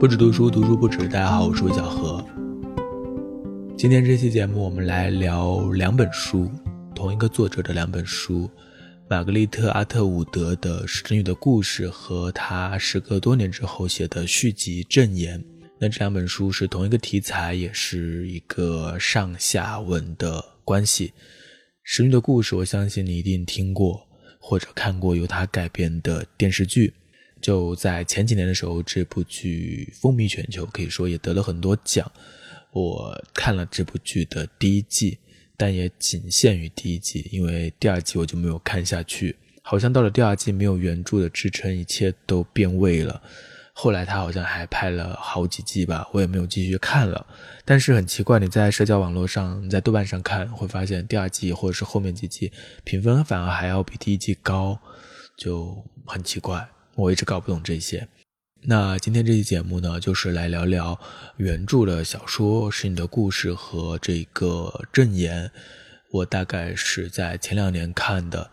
不止读书，读书不止。大家好，我是魏小何。今天这期节目，我们来聊两本书，同一个作者的两本书：玛格丽特·阿特伍德的《使女的故事》和他时隔多年之后写的续集《证言》。那这两本书是同一个题材，也是一个上下文的关系。《使女的故事》，我相信你一定听过或者看过由他改编的电视剧。就在前几年的时候，这部剧风靡全球，可以说也得了很多奖。我看了这部剧的第一季，但也仅限于第一季，因为第二季我就没有看下去。好像到了第二季，没有原著的支撑，一切都变味了。后来他好像还拍了好几季吧，我也没有继续看了。但是很奇怪，你在社交网络上，你在豆瓣上看，会发现第二季或者是后面几季评分反而还要比第一季高，就很奇怪。我一直搞不懂这些。那今天这期节目呢，就是来聊聊原著的小说《是你的故事》和这个证言。我大概是在前两年看的。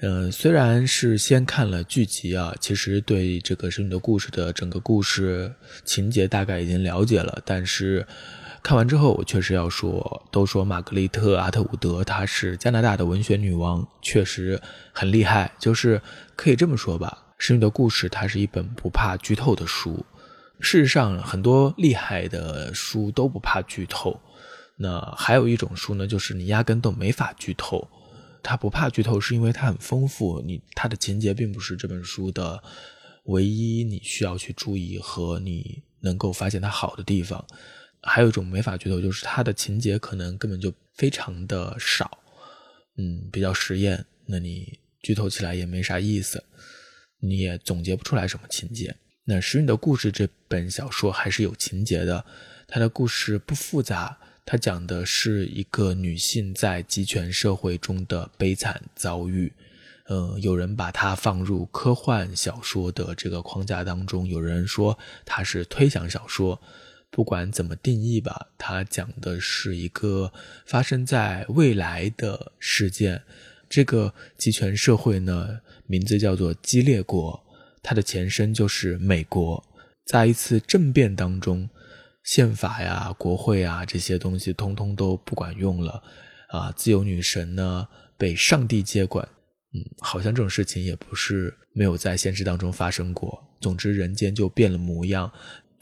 嗯，虽然是先看了剧集啊，其实对这个《是你的故事》的整个故事情节大概已经了解了。但是看完之后，我确实要说，都说玛格丽特·阿特伍德她是加拿大的文学女王，确实很厉害，就是可以这么说吧。《使女的故事》它是一本不怕剧透的书。事实上，很多厉害的书都不怕剧透。那还有一种书呢，就是你压根都没法剧透。它不怕剧透，是因为它很丰富。你它的情节并不是这本书的唯一你需要去注意和你能够发现它好的地方。还有一种没法剧透，就是它的情节可能根本就非常的少，嗯，比较实验。那你剧透起来也没啥意思。你也总结不出来什么情节。那《使女的故事》这本小说还是有情节的，它的故事不复杂，它讲的是一个女性在集权社会中的悲惨遭遇。嗯，有人把它放入科幻小说的这个框架当中，有人说它是推想小说。不管怎么定义吧，它讲的是一个发生在未来的事件。这个集权社会呢？名字叫做激烈国，它的前身就是美国。在一次政变当中，宪法呀、国会啊这些东西通通都不管用了，啊，自由女神呢被上帝接管。嗯，好像这种事情也不是没有在现实当中发生过。总之，人间就变了模样。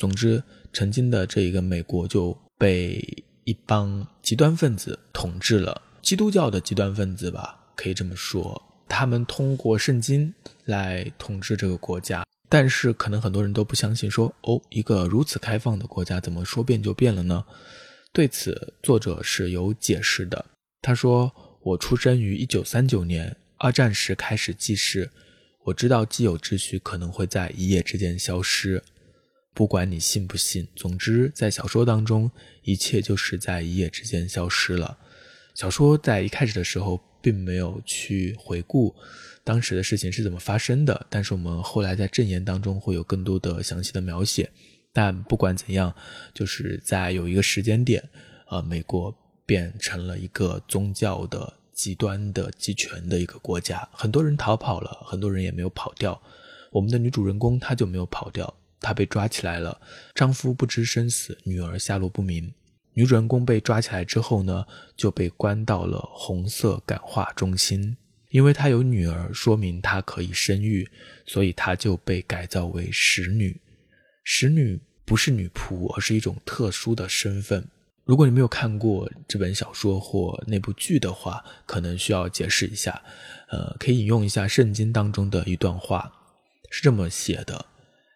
总之，曾经的这一个美国就被一帮极端分子统治了，基督教的极端分子吧，可以这么说。他们通过圣经来统治这个国家，但是可能很多人都不相信，说哦，一个如此开放的国家，怎么说变就变了呢？对此，作者是有解释的。他说：“我出生于一九三九年，二战时开始记事，我知道既有秩序可能会在一夜之间消失。不管你信不信，总之在小说当中，一切就是在一夜之间消失了。小说在一开始的时候。”并没有去回顾当时的事情是怎么发生的，但是我们后来在证言当中会有更多的详细的描写。但不管怎样，就是在有一个时间点，呃，美国变成了一个宗教的极端的集权的一个国家，很多人逃跑了，很多人也没有跑掉。我们的女主人公她就没有跑掉，她被抓起来了，丈夫不知生死，女儿下落不明。女主人公被抓起来之后呢，就被关到了红色感化中心。因为她有女儿，说明她可以生育，所以她就被改造为使女。使女不是女仆，而是一种特殊的身份。如果你没有看过这本小说或那部剧的话，可能需要解释一下。呃，可以引用一下圣经当中的一段话，是这么写的：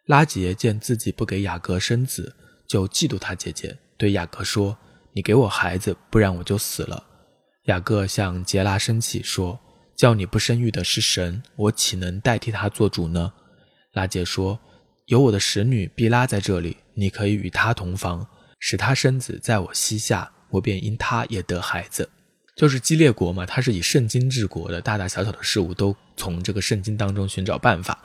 拉杰见自己不给雅各生子，就嫉妒他姐姐。对雅各说：“你给我孩子，不然我就死了。”雅各向杰拉生气说：“叫你不生育的是神，我岂能代替他做主呢？”拉杰说：“有我的使女毕拉在这里，你可以与她同房，使她生子在我膝下，我便因她也得孩子。”就是激烈国嘛，他是以圣经治国的，大大小小的事物都从这个圣经当中寻找办法。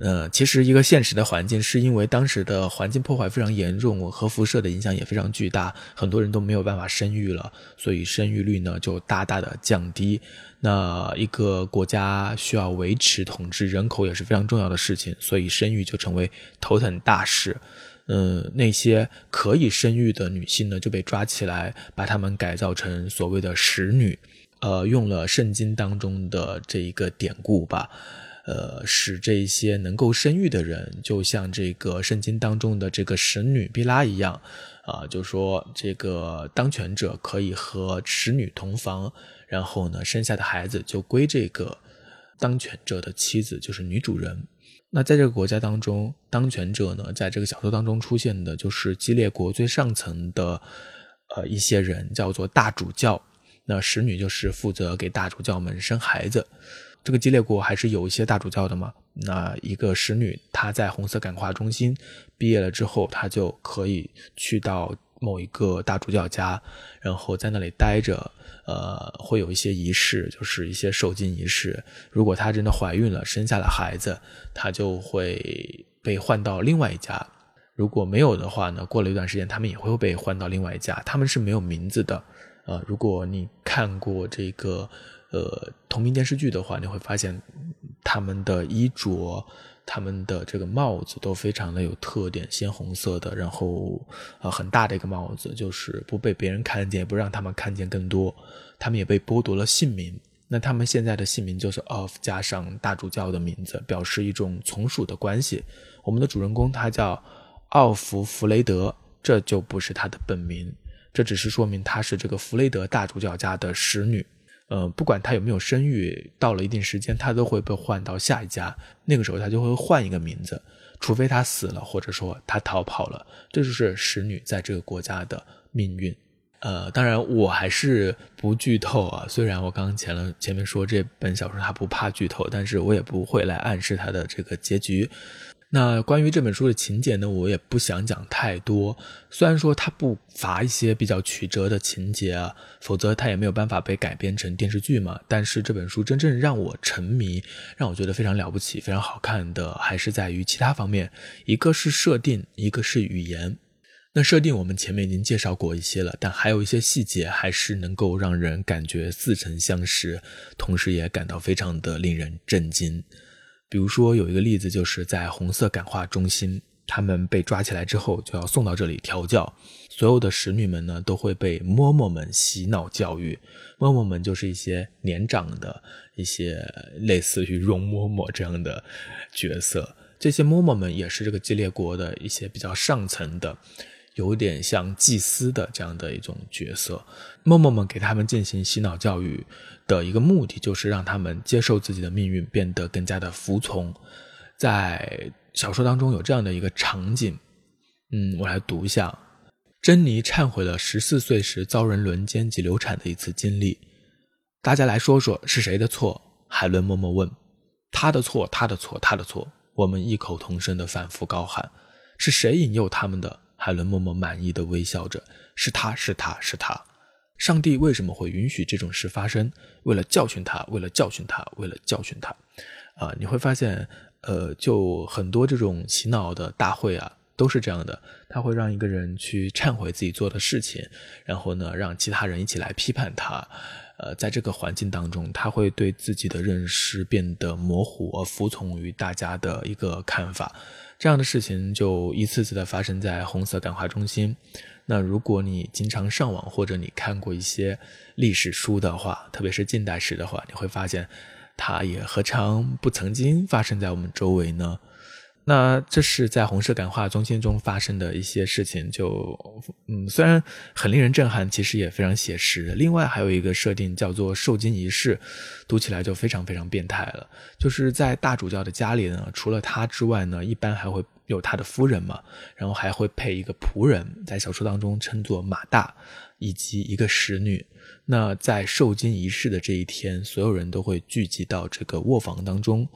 呃，其实一个现实的环境，是因为当时的环境破坏非常严重，核辐射的影响也非常巨大，很多人都没有办法生育了，所以生育率呢就大大的降低。那一个国家需要维持统治人口也是非常重要的事情，所以生育就成为头等大事。嗯，那些可以生育的女性呢，就被抓起来，把她们改造成所谓的使女，呃，用了圣经当中的这一个典故吧，呃，使这些能够生育的人，就像这个圣经当中的这个使女毕拉一样，啊，就说这个当权者可以和使女同房，然后呢，生下的孩子就归这个当权者的妻子，就是女主人。那在这个国家当中，当权者呢，在这个小说当中出现的就是基列国最上层的，呃，一些人叫做大主教。那使女就是负责给大主教们生孩子。这个激烈国还是有一些大主教的嘛。那一个使女，她在红色感化中心毕业了之后，她就可以去到某一个大主教家，然后在那里待着。呃，会有一些仪式，就是一些受精仪式。如果她真的怀孕了，生下了孩子，她就会被换到另外一家。如果没有的话呢，过了一段时间，他们也会被换到另外一家。他们是没有名字的。呃，如果你看过这个呃同名电视剧的话，你会发现他们的衣着。他们的这个帽子都非常的有特点，鲜红色的，然后呃很大的一个帽子，就是不被别人看见，也不让他们看见更多。他们也被剥夺了姓名，那他们现在的姓名就是 Of 加上大主教的名字，表示一种从属的关系。我们的主人公他叫奥弗弗雷德，这就不是他的本名，这只是说明他是这个弗雷德大主教家的使女。呃，不管他有没有生育，到了一定时间，他都会被换到下一家。那个时候，他就会换一个名字，除非他死了，或者说他逃跑了。这就是使女在这个国家的命运。呃，当然，我还是不剧透啊。虽然我刚刚前了前面说这本小说他不怕剧透，但是我也不会来暗示他的这个结局。那关于这本书的情节呢，我也不想讲太多。虽然说它不乏一些比较曲折的情节啊，否则它也没有办法被改编成电视剧嘛。但是这本书真正让我沉迷，让我觉得非常了不起、非常好看的，还是在于其他方面。一个是设定，一个是语言。那设定我们前面已经介绍过一些了，但还有一些细节还是能够让人感觉似曾相识，同时也感到非常的令人震惊。比如说，有一个例子，就是在红色感化中心，他们被抓起来之后，就要送到这里调教。所有的使女们呢，都会被嬷嬷们洗脑教育。嬷嬷们就是一些年长的一些类似于容嬷嬷这样的角色。这些嬷嬷们也是这个基列国的一些比较上层的。有点像祭司的这样的一种角色，嬷嬷们给他们进行洗脑教育的一个目的，就是让他们接受自己的命运，变得更加的服从。在小说当中有这样的一个场景，嗯，我来读一下：珍妮忏悔了十四岁时遭人轮奸及流产的一次经历。大家来说说是谁的错？海伦默默问。他的错，他的错，他的错。我们异口同声的反复高喊：是谁引诱他们的？海伦默默满意的微笑着，是他是他是他，上帝为什么会允许这种事发生？为了教训他，为了教训他，为了教训他。啊，你会发现，呃，就很多这种洗脑的大会啊，都是这样的。他会让一个人去忏悔自己做的事情，然后呢，让其他人一起来批判他。呃，在这个环境当中，他会对自己的认识变得模糊，而服从于大家的一个看法。这样的事情就一次次的发生在红色感化中心。那如果你经常上网或者你看过一些历史书的话，特别是近代史的话，你会发现，它也何尝不曾经发生在我们周围呢？那这是在红色感化中心中发生的一些事情，就嗯，虽然很令人震撼，其实也非常写实。另外还有一个设定叫做受精仪式，读起来就非常非常变态了。就是在大主教的家里呢，除了他之外呢，一般还会有他的夫人嘛，然后还会配一个仆人，在小说当中称作马大，以及一个使女。那在受精仪式的这一天，所有人都会聚集到这个卧房当中。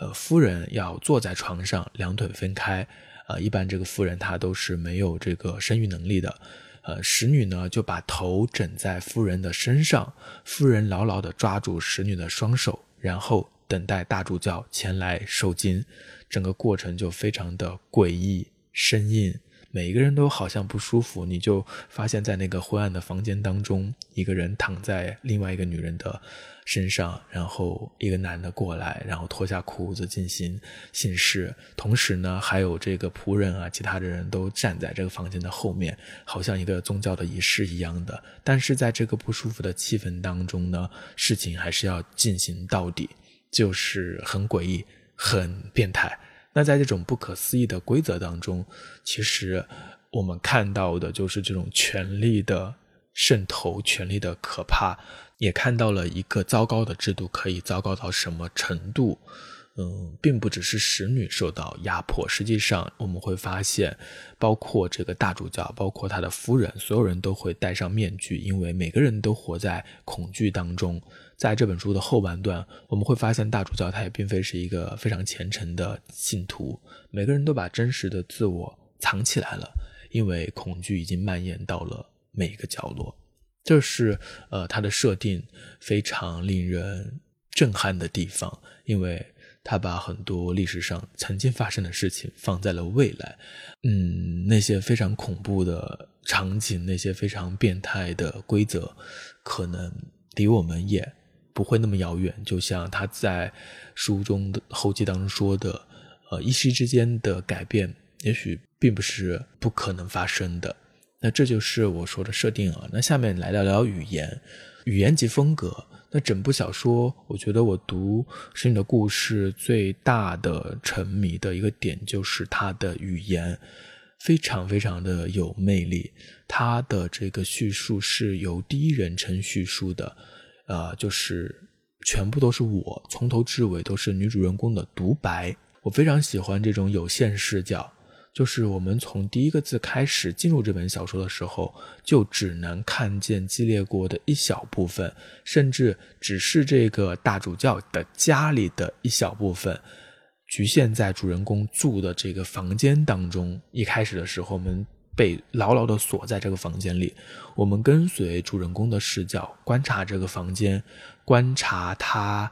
呃，夫人要坐在床上，两腿分开。呃，一般这个夫人她都是没有这个生育能力的。呃，使女呢就把头枕在夫人的身上，夫人牢牢地抓住使女的双手，然后等待大主教前来受精。整个过程就非常的诡异、生硬、每一个人都好像不舒服，你就发现，在那个昏暗的房间当中，一个人躺在另外一个女人的身上，然后一个男的过来，然后脱下裤子进行性事，同时呢，还有这个仆人啊，其他的人都站在这个房间的后面，好像一个宗教的仪式一样的。但是在这个不舒服的气氛当中呢，事情还是要进行到底，就是很诡异、很变态。那在这种不可思议的规则当中，其实我们看到的就是这种权力的渗透、权力的可怕，也看到了一个糟糕的制度可以糟糕到什么程度。嗯，并不只是使女受到压迫，实际上我们会发现，包括这个大主教，包括他的夫人，所有人都会戴上面具，因为每个人都活在恐惧当中。在这本书的后半段，我们会发现大主教他也并非是一个非常虔诚的信徒。每个人都把真实的自我藏起来了，因为恐惧已经蔓延到了每一个角落。这是呃他的设定非常令人震撼的地方，因为他把很多历史上曾经发生的事情放在了未来。嗯，那些非常恐怖的场景，那些非常变态的规则，可能离我们也。不会那么遥远，就像他在书中的后记当中说的，呃，一夕之间的改变，也许并不是不可能发生的。那这就是我说的设定啊。那下面来聊聊语言，语言及风格。那整部小说，我觉得我读《神女的故事》最大的沉迷的一个点，就是它的语言非常非常的有魅力。它的这个叙述是由第一人称叙述的。呃，就是全部都是我，从头至尾都是女主人公的独白。我非常喜欢这种有限视角，就是我们从第一个字开始进入这本小说的时候，就只能看见激烈过的一小部分，甚至只是这个大主教的家里的一小部分，局限在主人公住的这个房间当中。一开始的时候，我们。被牢牢地锁在这个房间里，我们跟随主人公的视角观察这个房间，观察他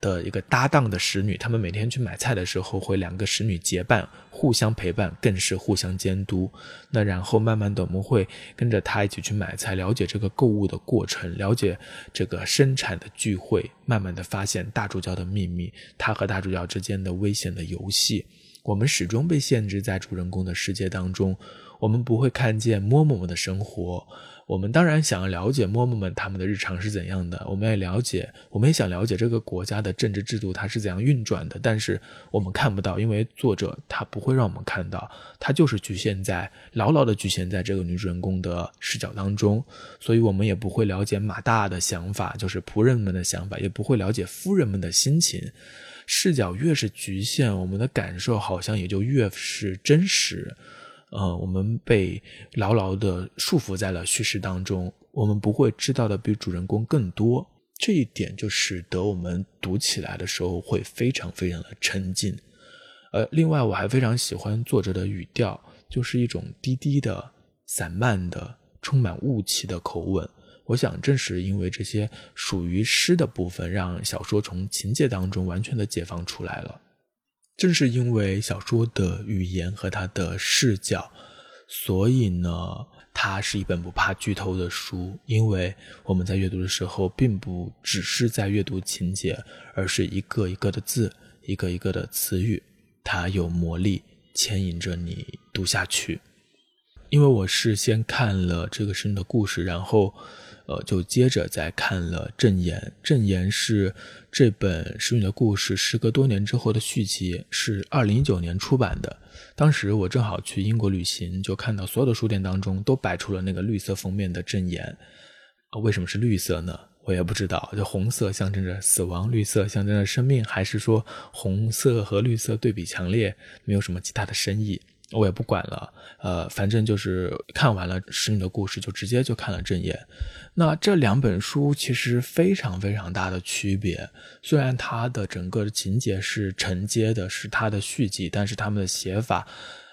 的一个搭档的使女，他们每天去买菜的时候会两个使女结伴，互相陪伴，更是互相监督。那然后慢慢的，我们会跟着他一起去买菜，了解这个购物的过程，了解这个生产的聚会，慢慢的发现大主教的秘密，他和大主教之间的危险的游戏。我们始终被限制在主人公的世界当中。我们不会看见嬷嬷们的生活，我们当然想要了解嬷嬷们他们的日常是怎样的，我们也了解，我们也想了解这个国家的政治制度它是怎样运转的，但是我们看不到，因为作者他不会让我们看到，他就是局限在牢牢的局限在这个女主人公的视角当中，所以我们也不会了解马大的想法，就是仆人们的想法，也不会了解夫人们的心情，视角越是局限，我们的感受好像也就越是真实。呃，我们被牢牢地束缚在了叙事当中，我们不会知道的比主人公更多，这一点就使得我们读起来的时候会非常非常的沉浸。呃，另外我还非常喜欢作者的语调，就是一种低低的、散漫的、充满雾气的口吻。我想正是因为这些属于诗的部分，让小说从情节当中完全的解放出来了。正是因为小说的语言和它的视角，所以呢，它是一本不怕剧透的书。因为我们在阅读的时候，并不只是在阅读情节，而是一个一个的字，一个一个的词语，它有魔力牵引着你读下去。因为我是先看了这个生的故事，然后。呃，就接着再看了《证言》，《证言》是这本《使女的故事》时隔多年之后的续集，是二零一九年出版的。当时我正好去英国旅行，就看到所有的书店当中都摆出了那个绿色封面的《证言》。为什么是绿色呢？我也不知道。就红色象征着死亡，绿色象征着生命，还是说红色和绿色对比强烈，没有什么其他的深意？我也不管了，呃，反正就是看完了《使女的故事》，就直接就看了《正言》。那这两本书其实非常非常大的区别，虽然它的整个的情节是承接的，是它的续集，但是他们的写法，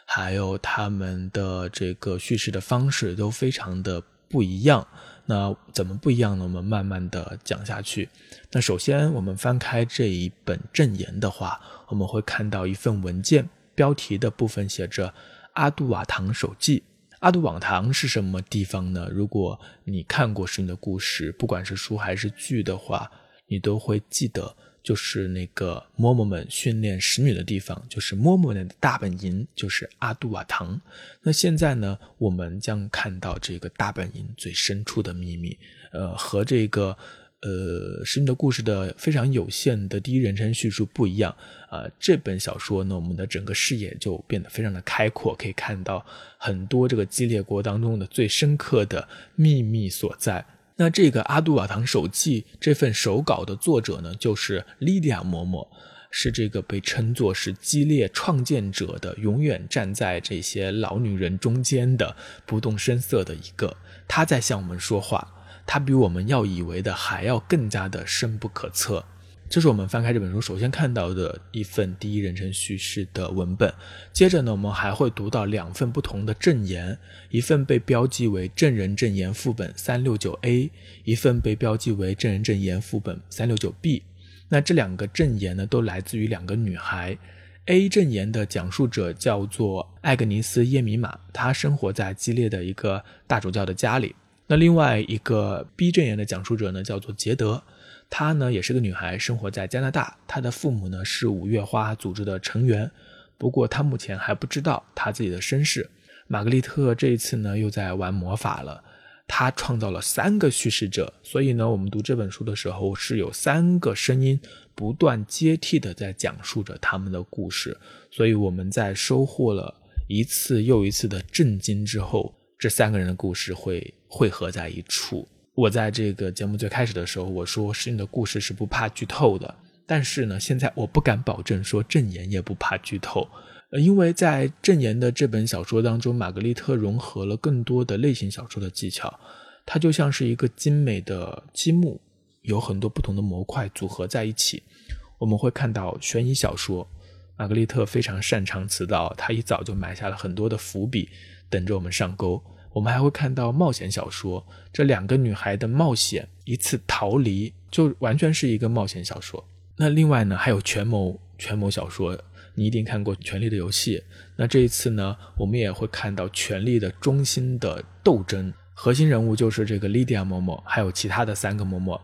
还有他们的这个叙事的方式都非常的不一样。那怎么不一样呢？我们慢慢的讲下去。那首先，我们翻开这一本《正言》的话，我们会看到一份文件。标题的部分写着阿杜瓦唐手记》。阿杜瓦唐是什么地方呢？如果你看过《神的故事》，不管是书还是剧的话，你都会记得，就是那个嬷嬷们训练使女的地方，就是嬷嬷们的大本营，就是阿杜瓦唐。那现在呢，我们将看到这个大本营最深处的秘密，呃，和这个。呃，使女的故事的非常有限的第一人称叙述不一样啊。这本小说呢，我们的整个视野就变得非常的开阔，可以看到很多这个激烈国当中的最深刻的秘密所在。那这个《阿杜瓦唐手记》这份手稿的作者呢，就是莉迪亚嬷嬷，是这个被称作是激烈创建者的，永远站在这些老女人中间的，不动声色的一个，她在向我们说话。它比我们要以为的还要更加的深不可测。这是我们翻开这本书首先看到的一份第一人称叙事的文本。接着呢，我们还会读到两份不同的证言，一份被标记为证人证言副本三六九 A，一份被标记为证人证言副本三六九 B。那这两个证言呢，都来自于两个女孩。A 证言的讲述者叫做艾格尼斯耶米玛，她生活在激烈的一个大主教的家里。那另外一个 B 证言的讲述者呢，叫做杰德，她呢也是个女孩，生活在加拿大。她的父母呢是五月花组织的成员，不过她目前还不知道她自己的身世。玛格丽特这一次呢又在玩魔法了，她创造了三个叙事者，所以呢我们读这本书的时候是有三个声音不断接替的在讲述着他们的故事，所以我们在收获了一次又一次的震惊之后。这三个人的故事会汇合在一处。我在这个节目最开始的时候，我说诗韵的故事是不怕剧透的，但是呢，现在我不敢保证说正言也不怕剧透，呃，因为在正言的这本小说当中，玛格丽特融合了更多的类型小说的技巧，它就像是一个精美的积木，有很多不同的模块组合在一起。我们会看到悬疑小说，玛格丽特非常擅长此道，她一早就埋下了很多的伏笔，等着我们上钩。我们还会看到冒险小说，这两个女孩的冒险，一次逃离，就完全是一个冒险小说。那另外呢，还有权谋权谋小说，你一定看过《权力的游戏》。那这一次呢，我们也会看到权力的中心的斗争，核心人物就是这个莉迪亚嬷嬷，还有其他的三个嬷嬷，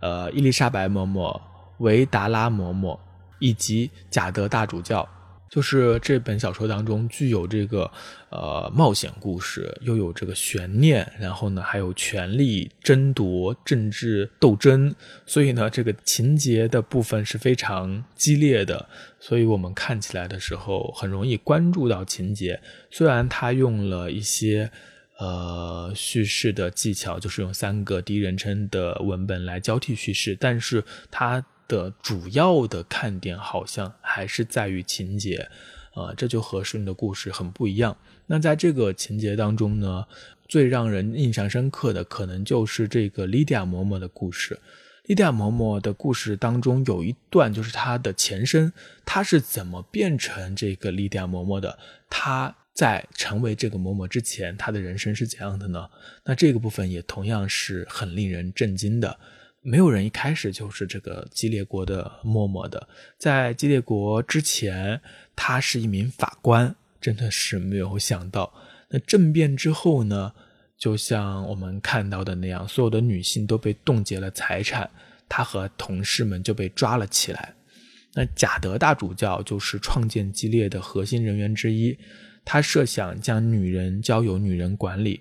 呃，伊丽莎白嬷嬷、维达拉嬷嬷以及贾德大主教。就是这本小说当中具有这个，呃，冒险故事，又有这个悬念，然后呢，还有权力争夺、政治斗争，所以呢，这个情节的部分是非常激烈的，所以我们看起来的时候很容易关注到情节。虽然他用了一些，呃，叙事的技巧，就是用三个第一人称的文本来交替叙事，但是他。的主要的看点好像还是在于情节，啊，这就和顺的故事很不一样。那在这个情节当中呢，最让人印象深刻的可能就是这个莉迪亚嬷嬷的故事。莉迪亚嬷嬷的故事当中有一段就是她的前身，她是怎么变成这个莉迪亚嬷嬷的？她在成为这个嬷嬷之前，她的人生是怎样的呢？那这个部分也同样是很令人震惊的。没有人一开始就是这个激烈国的默默的，在激烈国之前，他是一名法官，真的是没有想到。那政变之后呢，就像我们看到的那样，所有的女性都被冻结了财产，他和同事们就被抓了起来。那贾德大主教就是创建激烈的核心人员之一，他设想将女人交由女人管理。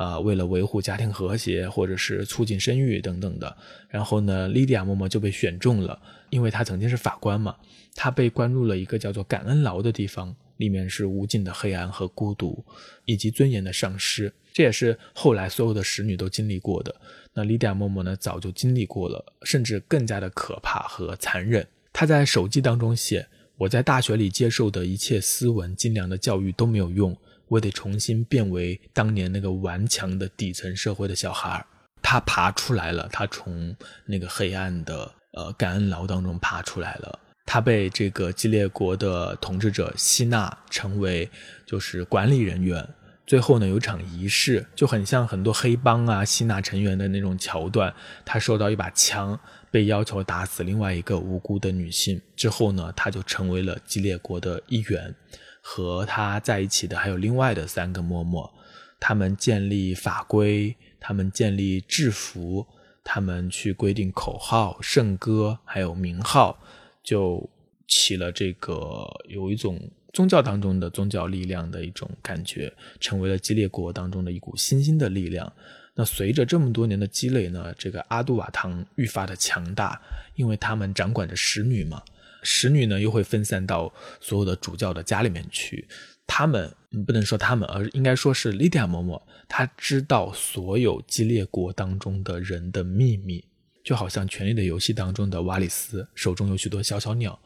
呃，为了维护家庭和谐，或者是促进生育等等的，然后呢，莉迪亚默默就被选中了，因为她曾经是法官嘛，她被关入了一个叫做感恩牢的地方，里面是无尽的黑暗和孤独，以及尊严的丧失，这也是后来所有的使女都经历过的。那莉迪亚默默呢，早就经历过了，甚至更加的可怕和残忍。她在手记当中写：“我在大学里接受的一切斯文精良的教育都没有用。”我得重新变为当年那个顽强的底层社会的小孩儿他爬出来了，他从那个黑暗的呃感恩牢当中爬出来了。他被这个基列国的统治者吸纳，成为就是管理人员，最后呢有场仪式，就很像很多黑帮啊吸纳成员的那种桥段。他收到一把枪，被要求打死另外一个无辜的女性之后呢，他就成为了激烈国的一员。和他在一起的还有另外的三个嬷嬷，他们建立法规，他们建立制服，他们去规定口号、圣歌，还有名号，就起了这个有一种宗教当中的宗教力量的一种感觉，成为了激烈国当中的一股新兴的力量。那随着这么多年的积累呢，这个阿杜瓦唐愈发的强大，因为他们掌管着使女嘛。使女呢，又会分散到所有的主教的家里面去。他们不能说他们，而应该说是莉迪亚嬷嬷，她知道所有激烈国当中的人的秘密，就好像《权力的游戏》当中的瓦里斯手中有许多小小鸟，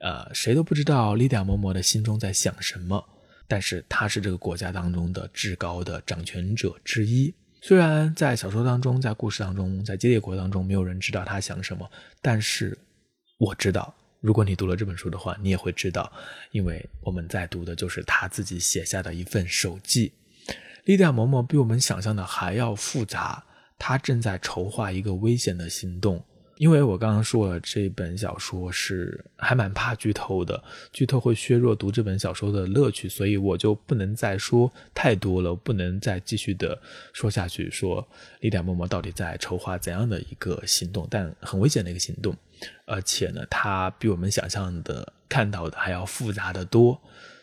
呃，谁都不知道莉迪亚嬷嬷的心中在想什么。但是她是这个国家当中的至高的掌权者之一。虽然在小说当中，在故事当中，在激烈国当中，没有人知道她想什么，但是我知道。如果你读了这本书的话，你也会知道，因为我们在读的就是他自己写下的一份手记。莉迪亚嬷嬷比我们想象的还要复杂，她正在筹划一个危险的行动。因为我刚刚说了，这本小说是还蛮怕剧透的，剧透会削弱读这本小说的乐趣，所以我就不能再说太多了，不能再继续的说下去，说莉迪亚嬷嬷到底在筹划怎样的一个行动，但很危险的一个行动，而且呢，它比我们想象的看到的还要复杂的多。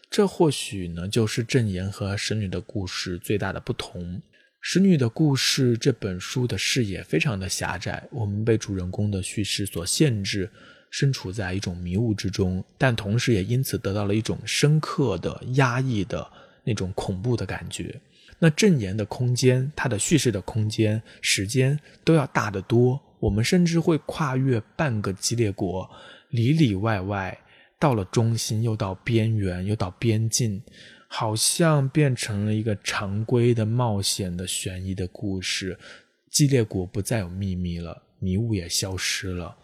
这或许呢，就是正言和神女的故事最大的不同。使女的故事这本书的视野非常的狭窄，我们被主人公的叙事所限制，身处在一种迷雾之中，但同时也因此得到了一种深刻的、压抑的那种恐怖的感觉。那正言的空间，它的叙事的空间、时间都要大得多，我们甚至会跨越半个激烈国，里里外外，到了中心，又到边缘，又到边境。好像变成了一个常规的冒险的悬疑的故事，激烈国不再有秘密了，迷雾也消失了。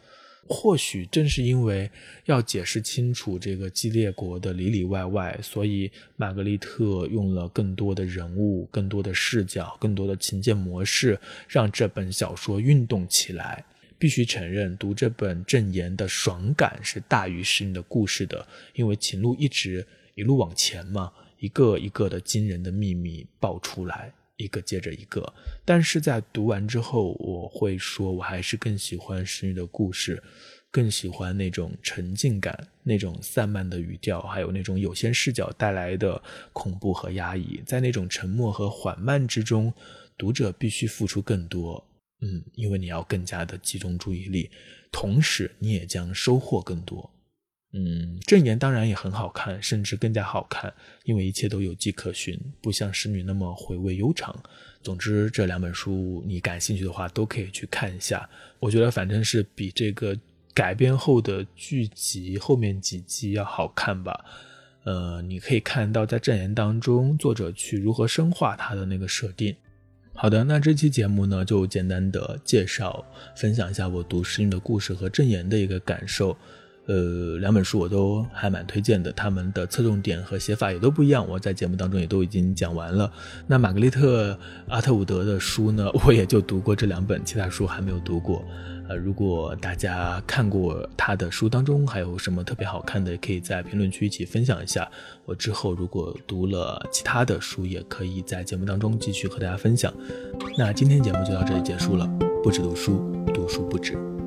或许正是因为要解释清楚这个激烈国的里里外外，所以玛格丽特用了更多的人物、更多的视角、更多的情节模式，让这本小说运动起来。必须承认，读这本正言的爽感是大于使你的故事的，因为情路一直一路往前嘛。一个一个的惊人的秘密爆出来，一个接着一个。但是在读完之后，我会说，我还是更喜欢石女的故事，更喜欢那种沉浸感，那种散漫的语调，还有那种有限视角带来的恐怖和压抑。在那种沉默和缓慢之中，读者必须付出更多，嗯，因为你要更加的集中注意力，同时你也将收获更多。嗯，正言当然也很好看，甚至更加好看，因为一切都有迹可循，不像使女那么回味悠长。总之，这两本书你感兴趣的话，都可以去看一下。我觉得反正是比这个改编后的剧集后面几集要好看吧。呃，你可以看到在正言当中，作者去如何深化他的那个设定。好的，那这期节目呢，就简单的介绍分享一下我读使女的故事和正言的一个感受。呃，两本书我都还蛮推荐的，他们的侧重点和写法也都不一样，我在节目当中也都已经讲完了。那玛格丽特·阿特伍德的书呢，我也就读过这两本，其他书还没有读过。呃，如果大家看过他的书当中还有什么特别好看的，可以在评论区一起分享一下。我之后如果读了其他的书，也可以在节目当中继续和大家分享。那今天节目就到这里结束了，不止读书，读书不止。